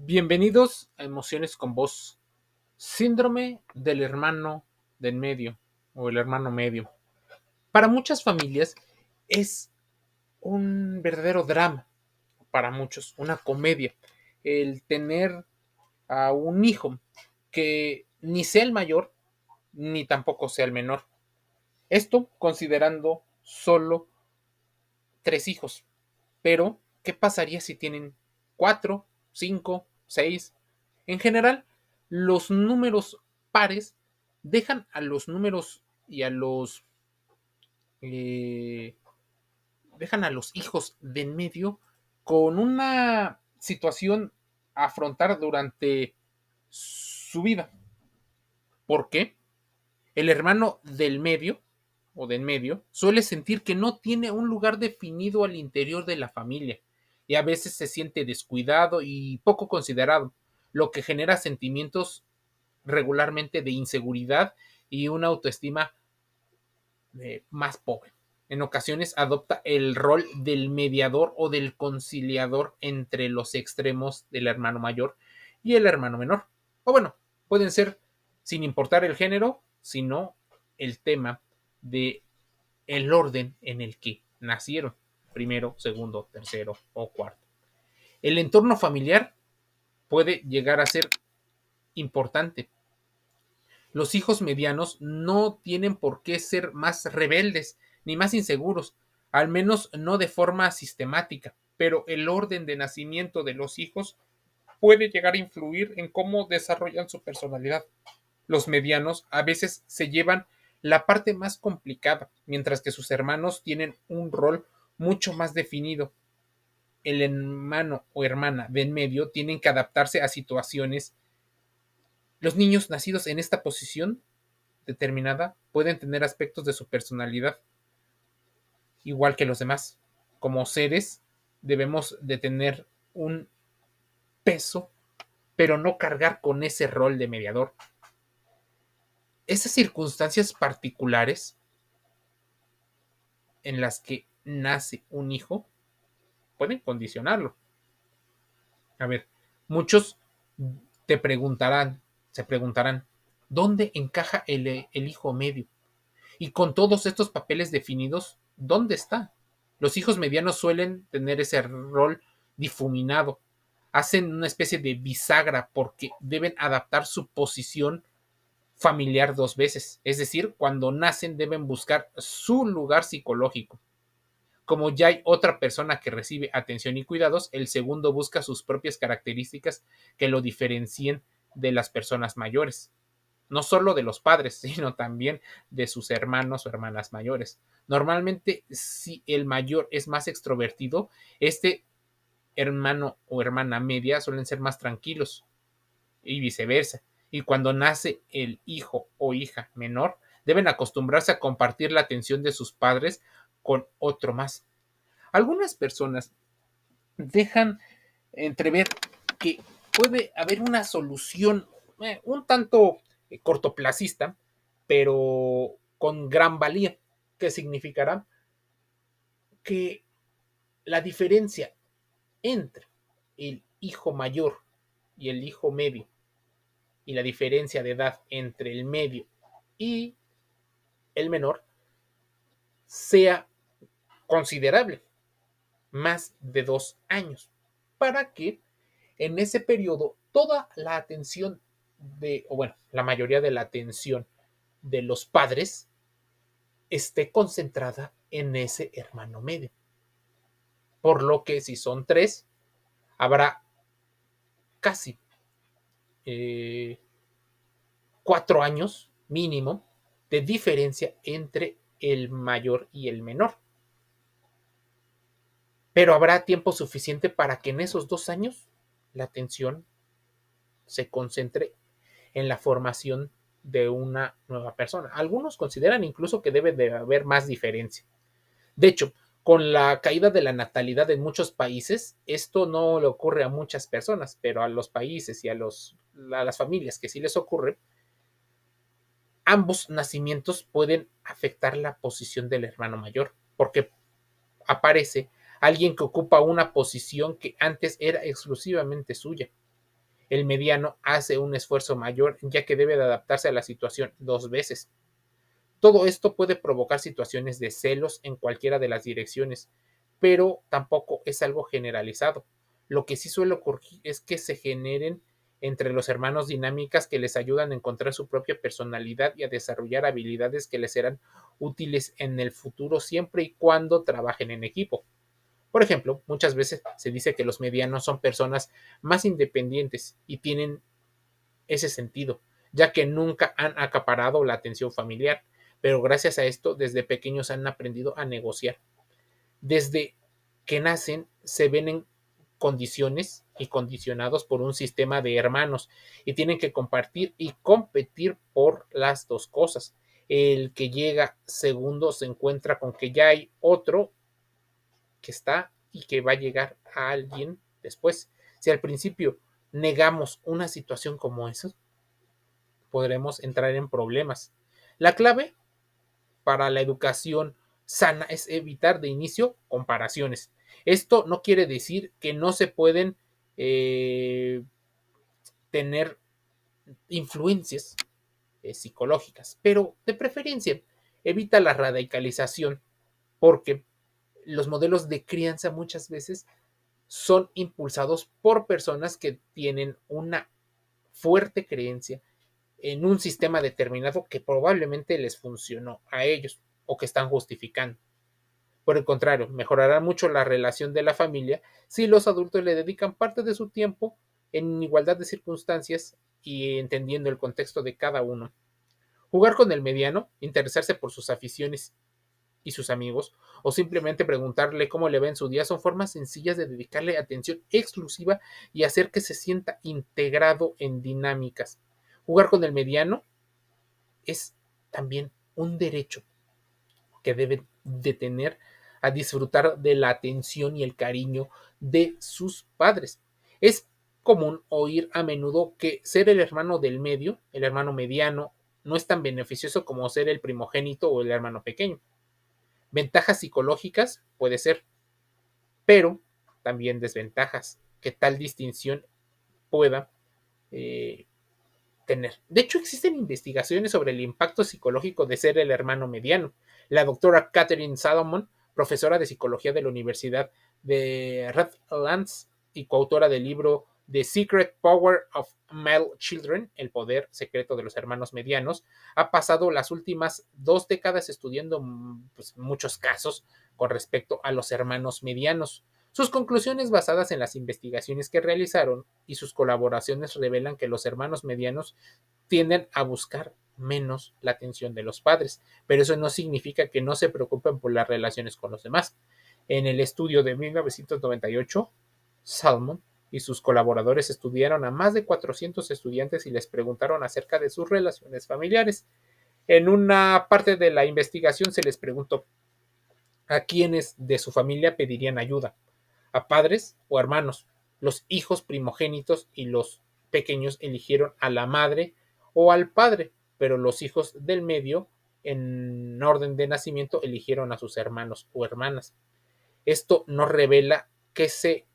Bienvenidos a Emociones con Vos. Síndrome del hermano del medio o el hermano medio. Para muchas familias es un verdadero drama. Para muchos, una comedia. El tener a un hijo que ni sea el mayor ni tampoco sea el menor. Esto considerando solo tres hijos. Pero, ¿qué pasaría si tienen cuatro, cinco, seis? En general, los números pares dejan a los números y a los... Eh, dejan a los hijos de en medio con una situación a afrontar durante su vida. ¿Por qué? El hermano del medio o de en medio suele sentir que no tiene un lugar definido al interior de la familia y a veces se siente descuidado y poco considerado, lo que genera sentimientos regularmente de inseguridad y una autoestima eh, más pobre. En ocasiones adopta el rol del mediador o del conciliador entre los extremos del hermano mayor y el hermano menor. O bueno, pueden ser sin importar el género, sino el tema de el orden en el que nacieron, primero, segundo, tercero o cuarto. El entorno familiar puede llegar a ser importante. Los hijos medianos no tienen por qué ser más rebeldes ni más inseguros, al menos no de forma sistemática, pero el orden de nacimiento de los hijos puede llegar a influir en cómo desarrollan su personalidad. Los medianos a veces se llevan la parte más complicada, mientras que sus hermanos tienen un rol mucho más definido. El hermano o hermana de en medio tienen que adaptarse a situaciones. Los niños nacidos en esta posición determinada pueden tener aspectos de su personalidad igual que los demás. Como seres debemos de tener un peso, pero no cargar con ese rol de mediador esas circunstancias particulares en las que nace un hijo pueden condicionarlo. A ver, muchos te preguntarán, se preguntarán, ¿dónde encaja el, hijo medio? Y con todos estos papeles definidos, ¿dónde está? Los hijos medianos suelen tener ese rol difuminado, hacen una especie de bisagra porque deben adaptar su posición familiar dos veces, es decir, cuando nacen deben buscar su lugar psicológico. Como ya hay otra persona que recibe atención y cuidados, el segundo busca sus propias características que lo diferencien de las personas mayores. No solo de los padres, sino también de sus hermanos o hermanas mayores. Normalmente, si el mayor es más extrovertido, este hermano o hermana media suelen ser más tranquilos y viceversa y cuando nace el hijo o hija menor, deben acostumbrarse a compartir la atención de sus padres con otro más. Algunas personas dejan entrever que puede haber una solución eh, un tanto eh, cortoplacista, pero con gran valía, que significará que la diferencia entre el hijo mayor y el hijo medio y la diferencia de edad entre el medio y el menor sea considerable, más de dos años, para que en ese periodo toda la atención de, o bueno, la mayoría de la atención de los padres esté concentrada en ese hermano medio. Por lo que si son tres, habrá casi eh, cuatro años mínimo de diferencia entre el mayor y el menor. Pero habrá tiempo suficiente para que en esos dos años la atención se concentre en la formación de una nueva persona. Algunos consideran incluso que debe de haber más diferencia. De hecho, con la caída de la natalidad en muchos países, esto no le ocurre a muchas personas, pero a los países y a, los, a las familias que sí les ocurre, ambos nacimientos pueden afectar la posición del hermano mayor, porque aparece alguien que ocupa una posición que antes era exclusivamente suya. El mediano hace un esfuerzo mayor ya que debe de adaptarse a la situación dos veces. Todo esto puede provocar situaciones de celos en cualquiera de las direcciones, pero tampoco es algo generalizado. Lo que sí suele ocurrir es que se generen entre los hermanos dinámicas que les ayudan a encontrar su propia personalidad y a desarrollar habilidades que les serán útiles en el futuro siempre y cuando trabajen en equipo. Por ejemplo, muchas veces se dice que los medianos son personas más independientes y tienen ese sentido, ya que nunca han acaparado la atención familiar, pero gracias a esto desde pequeños han aprendido a negociar. Desde que nacen se ven en condiciones y condicionados por un sistema de hermanos y tienen que compartir y competir por las dos cosas. El que llega segundo se encuentra con que ya hay otro que está y que va a llegar a alguien después. Si al principio negamos una situación como esa, podremos entrar en problemas. La clave para la educación sana es evitar de inicio comparaciones. Esto no quiere decir que no se pueden eh, tener influencias eh, psicológicas, pero de preferencia evita la radicalización porque los modelos de crianza muchas veces son impulsados por personas que tienen una fuerte creencia en un sistema determinado que probablemente les funcionó a ellos o que están justificando. Por el contrario, mejorará mucho la relación de la familia si los adultos le dedican parte de su tiempo en igualdad de circunstancias y entendiendo el contexto de cada uno. Jugar con el mediano, interesarse por sus aficiones y sus amigos, o simplemente preguntarle cómo le va en su día, son formas sencillas de dedicarle atención exclusiva y hacer que se sienta integrado en dinámicas. Jugar con el mediano es también un derecho que debe de tener a disfrutar de la atención y el cariño de sus padres. Es común oír a menudo que ser el hermano del medio, el hermano mediano, no es tan beneficioso como ser el primogénito o el hermano pequeño. Ventajas psicológicas puede ser, pero también desventajas que tal distinción pueda eh, tener. De hecho, existen investigaciones sobre el impacto psicológico de ser el hermano mediano. La doctora Catherine Salomon profesora de psicología de la Universidad de Redlands y coautora del libro The Secret Power of Male Children, el poder secreto de los hermanos medianos, ha pasado las últimas dos décadas estudiando pues, muchos casos con respecto a los hermanos medianos. Sus conclusiones basadas en las investigaciones que realizaron y sus colaboraciones revelan que los hermanos medianos tienden a buscar menos la atención de los padres, pero eso no significa que no se preocupen por las relaciones con los demás. En el estudio de 1998, Salmon y sus colaboradores estudiaron a más de 400 estudiantes y les preguntaron acerca de sus relaciones familiares. En una parte de la investigación se les preguntó a quiénes de su familia pedirían ayuda, a padres o hermanos. Los hijos primogénitos y los pequeños eligieron a la madre o al padre pero los hijos del medio, en orden de nacimiento, eligieron a sus hermanos o hermanas. Esto no revela que se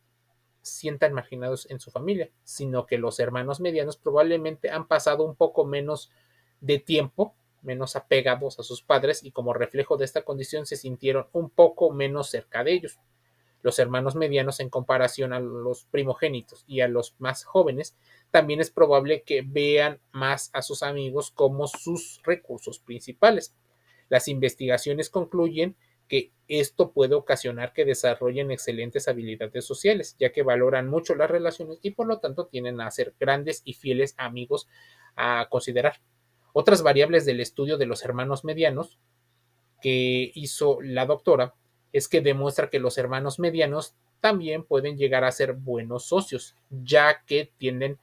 sientan marginados en su familia, sino que los hermanos medianos probablemente han pasado un poco menos de tiempo, menos apegados a sus padres y como reflejo de esta condición se sintieron un poco menos cerca de ellos. Los hermanos medianos en comparación a los primogénitos y a los más jóvenes también es probable que vean más a sus amigos como sus recursos principales. Las investigaciones concluyen que esto puede ocasionar que desarrollen excelentes habilidades sociales, ya que valoran mucho las relaciones y por lo tanto tienden a ser grandes y fieles amigos a considerar. Otras variables del estudio de los hermanos medianos que hizo la doctora es que demuestra que los hermanos medianos también pueden llegar a ser buenos socios, ya que tienden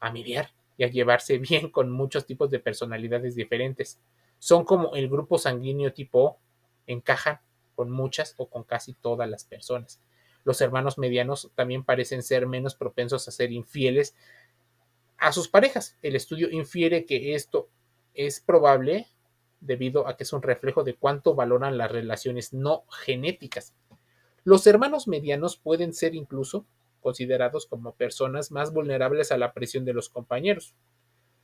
a mediar y a llevarse bien con muchos tipos de personalidades diferentes. Son como el grupo sanguíneo tipo O, encajan con muchas o con casi todas las personas. Los hermanos medianos también parecen ser menos propensos a ser infieles a sus parejas. El estudio infiere que esto es probable debido a que es un reflejo de cuánto valoran las relaciones no genéticas. Los hermanos medianos pueden ser incluso considerados como personas más vulnerables a la presión de los compañeros.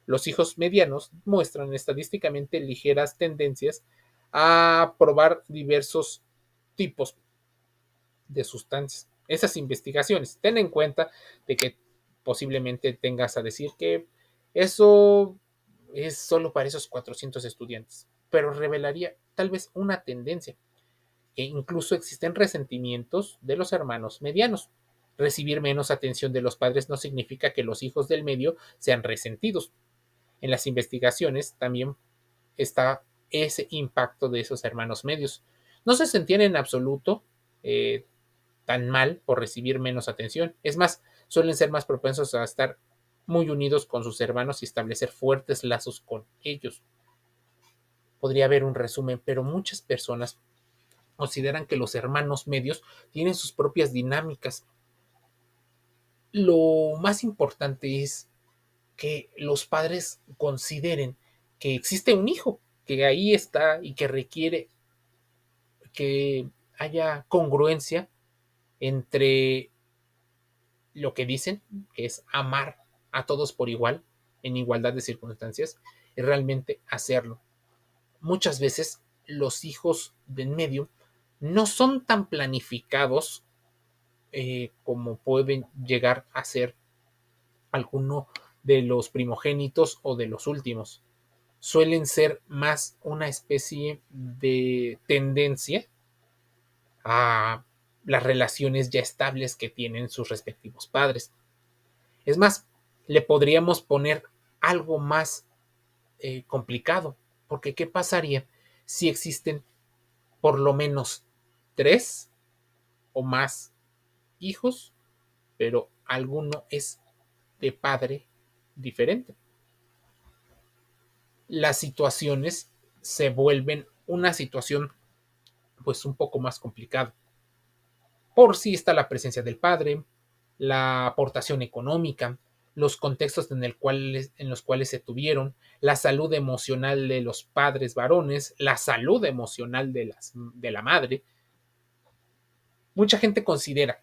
Los hijos medianos muestran estadísticamente ligeras tendencias a probar diversos tipos de sustancias. Esas investigaciones, ten en cuenta de que posiblemente tengas a decir que eso es solo para esos 400 estudiantes, pero revelaría tal vez una tendencia. E incluso existen resentimientos de los hermanos medianos. Recibir menos atención de los padres no significa que los hijos del medio sean resentidos. En las investigaciones también está ese impacto de esos hermanos medios. No se sentían en absoluto eh, tan mal por recibir menos atención. Es más, suelen ser más propensos a estar muy unidos con sus hermanos y establecer fuertes lazos con ellos. Podría haber un resumen, pero muchas personas consideran que los hermanos medios tienen sus propias dinámicas. Lo más importante es que los padres consideren que existe un hijo, que ahí está y que requiere que haya congruencia entre lo que dicen, que es amar a todos por igual, en igualdad de circunstancias, y realmente hacerlo. Muchas veces los hijos del medio no son tan planificados eh, como pueden llegar a ser alguno de los primogénitos o de los últimos. Suelen ser más una especie de tendencia a las relaciones ya estables que tienen sus respectivos padres. Es más, le podríamos poner algo más eh, complicado, porque ¿qué pasaría si existen por lo menos tres o más hijos, pero alguno es de padre diferente? Las situaciones se vuelven una situación pues un poco más complicada por si está la presencia del padre, la aportación económica, los contextos en, en, los cuales se tuvieron, la salud emocional de los padres varones, la salud emocional de, las, de la madre. Mucha gente considera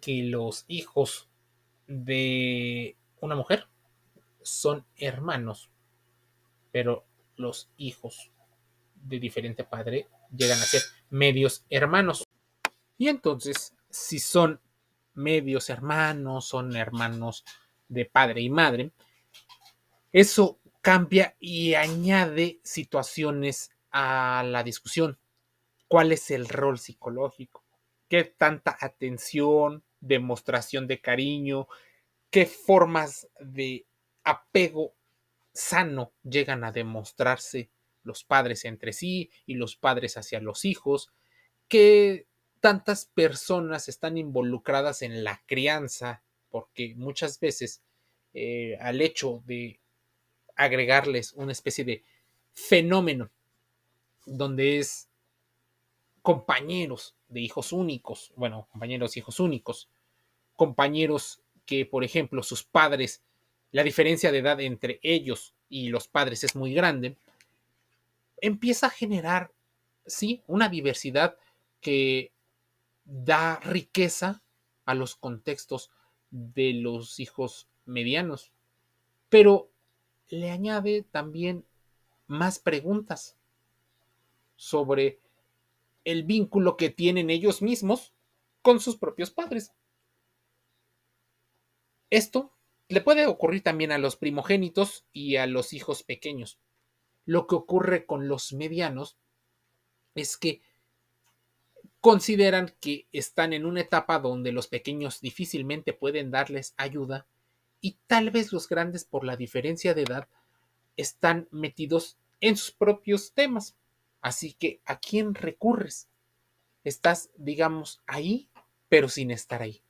que los hijos de una mujer son hermanos, pero los hijos de diferente padre llegan a ser medios hermanos. Y entonces, si son medios hermanos, son hermanos de padre y madre, eso cambia y añade situaciones a la discusión. ¿Cuál es el rol psicológico? ¿Qué tanta atención, demostración de cariño, qué formas de apego sano llegan a demostrarse los padres entre sí y los padres hacia los hijos? ¿Qué tantas personas están involucradas en la crianza, porque muchas veces eh, al hecho de agregarles una especie de fenómeno donde es compañeros de hijos únicos, bueno, compañeros hijos únicos, compañeros que, por ejemplo, sus padres, la diferencia de edad entre ellos y los padres es muy grande, empieza a generar, sí, una diversidad que da riqueza a los contextos de los hijos medianos, pero le añade también más preguntas sobre el vínculo que tienen ellos mismos con sus propios padres. Esto le puede ocurrir también a los primogénitos y a los hijos pequeños. Lo que ocurre con los medianos es que consideran que están en una etapa donde los pequeños difícilmente pueden darles ayuda y tal vez los grandes por la diferencia de edad están metidos en sus propios temas. Así que, ¿a quién recurres? Estás, digamos, ahí, pero sin estar ahí.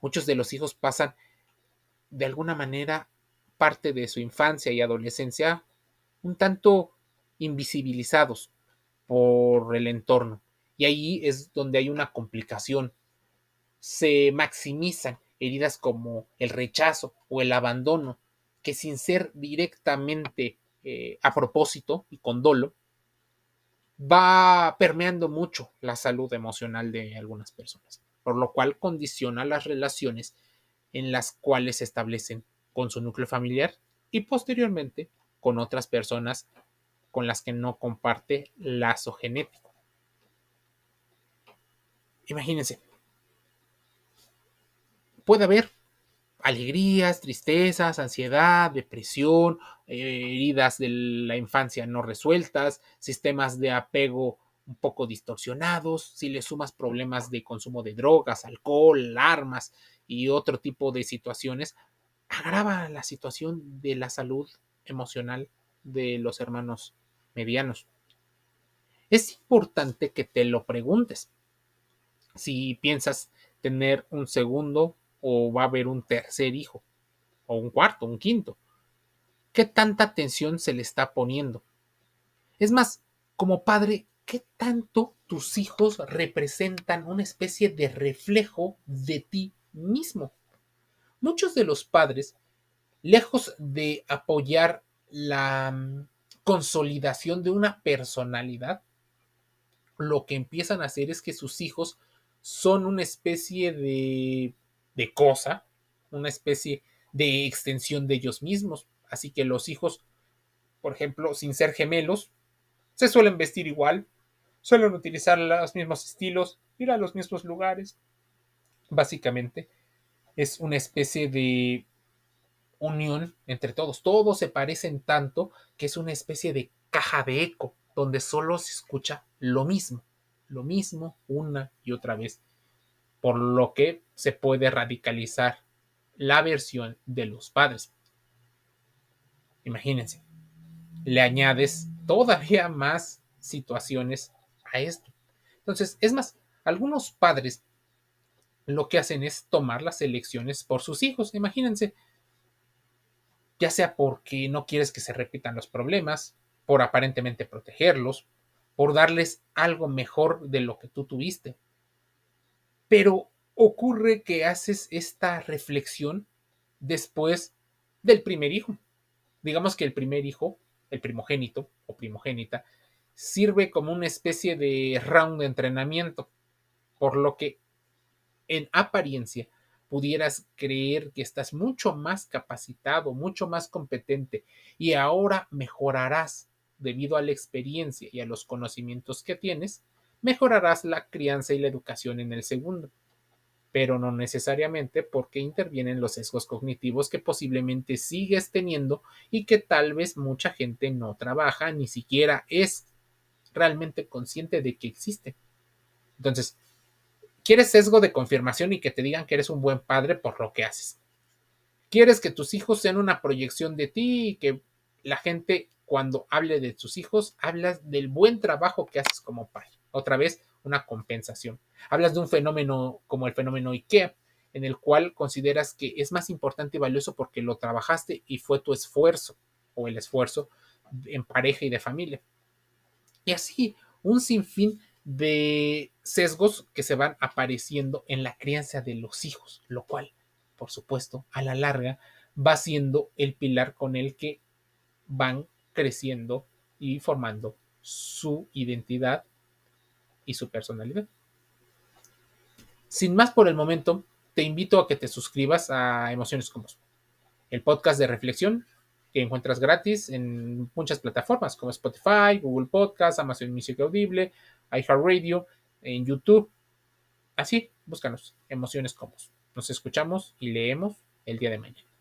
Muchos de los hijos pasan de alguna manera parte de su infancia y adolescencia un tanto invisibilizados por el entorno y ahí es donde hay una complicación. Se maximizan heridas como el rechazo o el abandono, que sin ser directamente eh, a propósito y con dolo, va permeando mucho la salud emocional de algunas personas. por lo cual condiciona las relaciones en las cuales se establecen con su núcleo familiar y posteriormente con otras personas con las que no comparte lazo genético. Imagínense, puede haber alegrías, tristezas, ansiedad, depresión, eh, heridas de la infancia no resueltas, sistemas de apego un poco distorsionados, si le sumas problemas de consumo de drogas, alcohol, armas y otro tipo de situaciones, agrava la situación de la salud emocional de los hermanos medianos. Es importante que te lo preguntes. Si piensas tener un segundo o va a haber un tercer hijo, o un cuarto, un quinto. ¿Qué tanta atención se le está poniendo? Es más, como padre, ¿qué tanto tus hijos representan una especie de reflejo de ti mismo? Muchos de los padres, lejos de apoyar la mm, consolidación de una personalidad, lo que empiezan a hacer es que sus hijos son una especie de de cosa, una especie de extensión de ellos mismos. Así que los hijos, por ejemplo, sin ser gemelos, se suelen vestir igual, suelen utilizar los mismos estilos, ir a los mismos lugares. Básicamente es una especie de unión entre todos. Todos se parecen tanto que es una especie de caja de eco donde solo se escucha lo mismo, lo mismo una y otra vez por lo que se puede radicalizar la versión de los padres. Imagínense, le añades todavía más situaciones a esto. Entonces, es más, algunos padres lo que hacen es tomar las elecciones por sus hijos. Imagínense, ya sea porque no quieres que se repitan los problemas, por aparentemente protegerlos, por darles algo mejor de lo que tú tuviste. Pero ocurre que haces esta reflexión después del primer hijo. Digamos que el primer hijo, el primogénito o primogénita, sirve como una especie de round de entrenamiento, por lo que en apariencia pudieras creer que estás mucho más capacitado, mucho más competente y ahora mejorarás debido a la experiencia y a los conocimientos que tienes, mejorarás la crianza y la educación en el segundo, pero no necesariamente porque intervienen los sesgos cognitivos que posiblemente sigues teniendo y que tal vez mucha gente no trabaja, ni siquiera es realmente consciente de que existe. Entonces, quieres sesgo de confirmación y que te digan que eres un buen padre por lo que haces. Quieres que tus hijos sean una proyección de ti y que la gente cuando hable de tus hijos hablas del buen trabajo que haces como padre otra vez una compensación. Hablas de un fenómeno como el fenómeno IKEA, en el cual consideras que es más importante y valioso porque lo trabajaste y fue tu esfuerzo o el esfuerzo en pareja y de familia. Y así, un sinfín de sesgos que se van apareciendo en la crianza de los hijos, lo cual, por supuesto, a la larga va siendo el pilar con el que van creciendo y formando su identidad y su personalidad. Sin más por el momento, te invito a que te suscribas a Emociones Comunes, el podcast de reflexión que encuentras gratis en muchas plataformas como Spotify, Google Podcast, Amazon Music Audible, iHeartRadio, en YouTube. Así, búscanos, Emociones Comunes. Nos escuchamos y leemos el día de mañana.